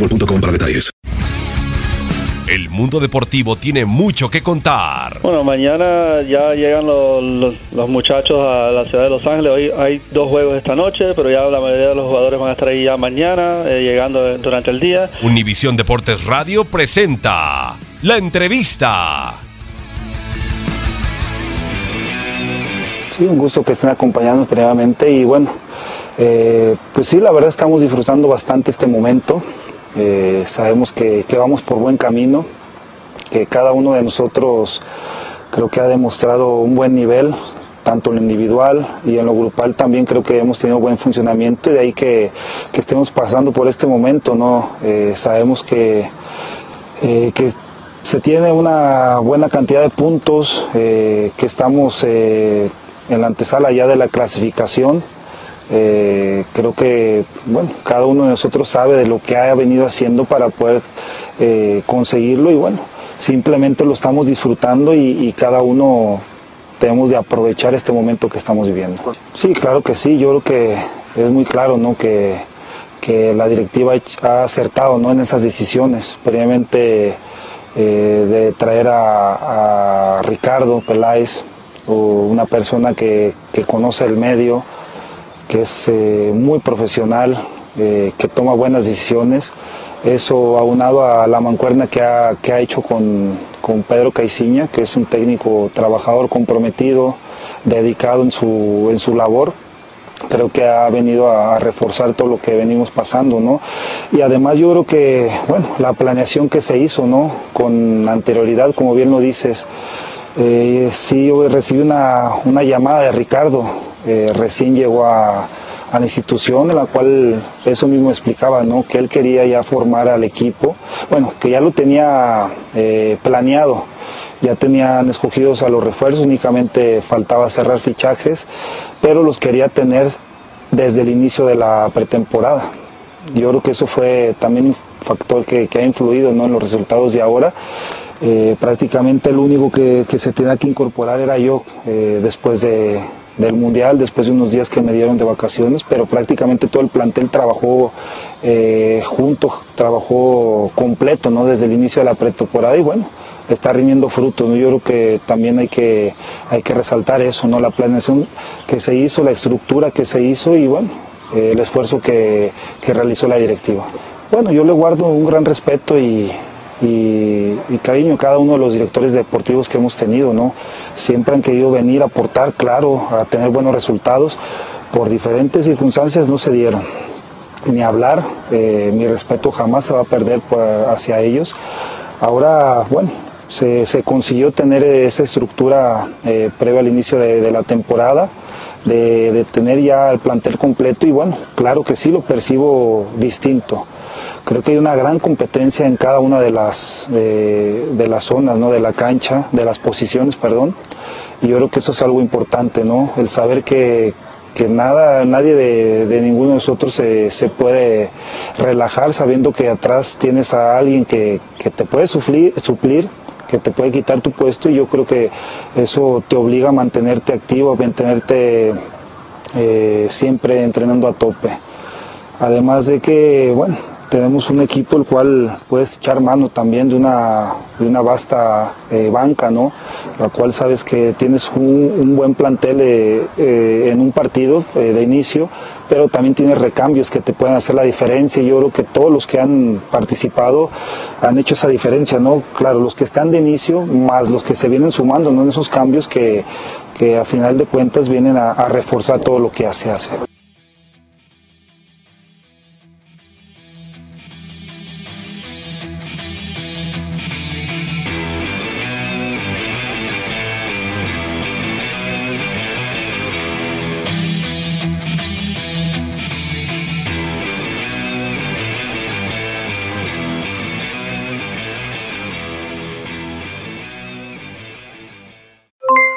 boostmobile.com para detalles. El mundo deportivo tiene mucho que contar. Bueno, mañana ya llegan los, los- los muchachos a la ciudad de Los Ángeles. Hoy hay dos juegos esta noche, pero ya la mayoría de los jugadores van a estar ahí ya mañana, eh, llegando durante el día. Univisión Deportes Radio presenta la entrevista. Sí, un gusto que estén acompañando previamente y bueno, eh, pues sí, la verdad estamos disfrutando bastante este momento. Eh, sabemos que, vamos por buen camino, que cada uno de nosotros creo que ha demostrado un buen nivel, tanto en lo individual y en lo grupal también creo que hemos tenido buen funcionamiento y de ahí que, estemos pasando por este momento, ¿no? Eh, sabemos que, eh, que se tiene una buena cantidad de puntos, que estamos en la antesala ya de la clasificación. Eh, creo que bueno, cada uno de nosotros sabe de lo que ha venido haciendo para poder eh, conseguirlo y bueno, simplemente lo estamos disfrutando y, cada uno tenemos de aprovechar este momento que estamos viviendo. Sí, claro que sí, yo creo que es muy claro ¿no? que, que la directiva ha acertado ¿no? en esas decisiones. Previamente eh, de traer a, a Ricardo Peláez, o una persona que, que conoce el medio, que es eh, muy profesional, eh, que toma buenas decisiones. Eso aunado a la mancuerna que ha, que ha hecho con, con Pedro Caiciña, que es un técnico trabajador comprometido, dedicado en su, en su labor, creo que ha venido a, reforzar todo lo que venimos pasando, ¿no? Y además yo creo que, bueno, la planeación que se hizo, ¿no? Con anterioridad, como bien lo dices, eh, sí, yo recibí una, una llamada de Ricardo, eh, recién llegó a, a la institución en la cual eso mismo explicaba, ¿no? Que él quería ya formar al equipo, bueno, que ya lo tenía eh, planeado, ya tenían escogidos a los refuerzos, únicamente faltaba cerrar fichajes, pero los quería tener desde el inicio de la pretemporada. Yo creo que eso fue también un factor que, que ha influido ¿no? en los resultados de ahora. Eh, prácticamente el único que, que se tenía que incorporar era yo eh, después de, del Mundial, después de unos días que me dieron de vacaciones, pero prácticamente todo el plantel trabajó eh, junto, trabajó completo ¿no? desde el inicio de la pretemporada y bueno, está rindiendo frutos. Yo creo que también hay que, hay que resaltar eso, ¿no? la planeación que se hizo, la estructura que se hizo y bueno, eh, el esfuerzo que, que realizó la directiva. Bueno, yo le guardo un gran respeto y, y, y cariño cada uno de los directores deportivos que hemos tenido, ¿no? Siempre han querido venir a aportar, claro, a tener buenos resultados. Por diferentes circunstancias no se dieron. ni hablar. Eh, mi respeto jamás se va a perder hacia ellos. Ahora, bueno, se, consiguió tener esa estructura eh, previa al inicio de, la temporada. De, tener ya el plantel completo y bueno, claro que sí lo percibo distinto. Creo que hay una gran competencia en cada una de las, de las zonas, ¿no? de la cancha, de las posiciones, perdón. Y yo creo que eso es algo importante, ¿no? El saber que, que nada, nadie de, ninguno de nosotros se, puede relajar sabiendo que atrás tienes a alguien que, te puede suplir, suplir, que te puede quitar tu puesto y yo creo que eso te obliga a mantenerte activo, a mantenerte eh, siempre entrenando a tope. Además de que, bueno, tenemos un equipo el cual puedes echar mano también de una, de una vasta eh, banca, ¿no? La cual sabes que tienes un, buen plantel eh, eh, en un partido de inicio, pero también tienes recambios que te pueden hacer la diferencia. Y yo creo que todos los que han participado han hecho esa diferencia, ¿no? Claro, los que están de inicio, más los que se vienen sumando, ¿no? En esos cambios que, que a final de cuentas vienen a, a reforzar todo lo que se hace.